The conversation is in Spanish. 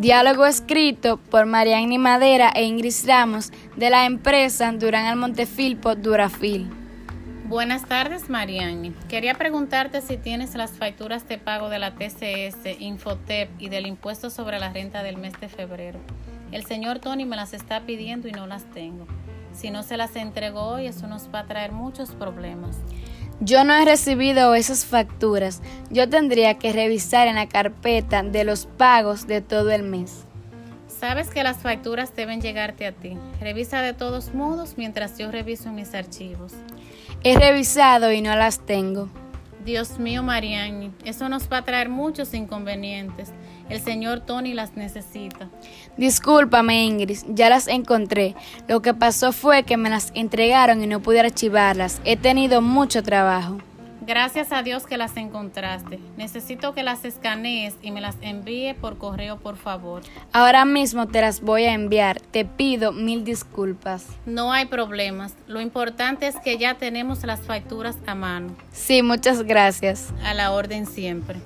Diálogo escrito por Mariani Madera e Ingrid Ramos de la empresa Durán Almontefilpo Durafil. Buenas tardes, Mariani. Quería preguntarte si tienes las facturas de pago de la TCS, Infotep y del impuesto sobre la renta del mes de febrero. El señor Tony me las está pidiendo y no las tengo. Si no se las entregó hoy, eso nos va a traer muchos problemas. Yo no he recibido esas facturas. Yo tendría que revisar en la carpeta de los pagos de todo el mes. Sabes que las facturas deben llegarte a ti. Revisa de todos modos mientras yo reviso mis archivos. He revisado y no las tengo. Dios mío, Mariani, eso nos va a traer muchos inconvenientes. El señor Tony las necesita. Discúlpame, Ingrid, ya las encontré. Lo que pasó fue que me las entregaron y no pude archivarlas. He tenido mucho trabajo. Gracias a Dios que las encontraste. Necesito que las escanees y me las envíe por correo, por favor. Ahora mismo te las voy a enviar. Te pido mil disculpas. No hay problemas. Lo importante es que ya tenemos las facturas a mano. Sí, muchas gracias. A la orden siempre.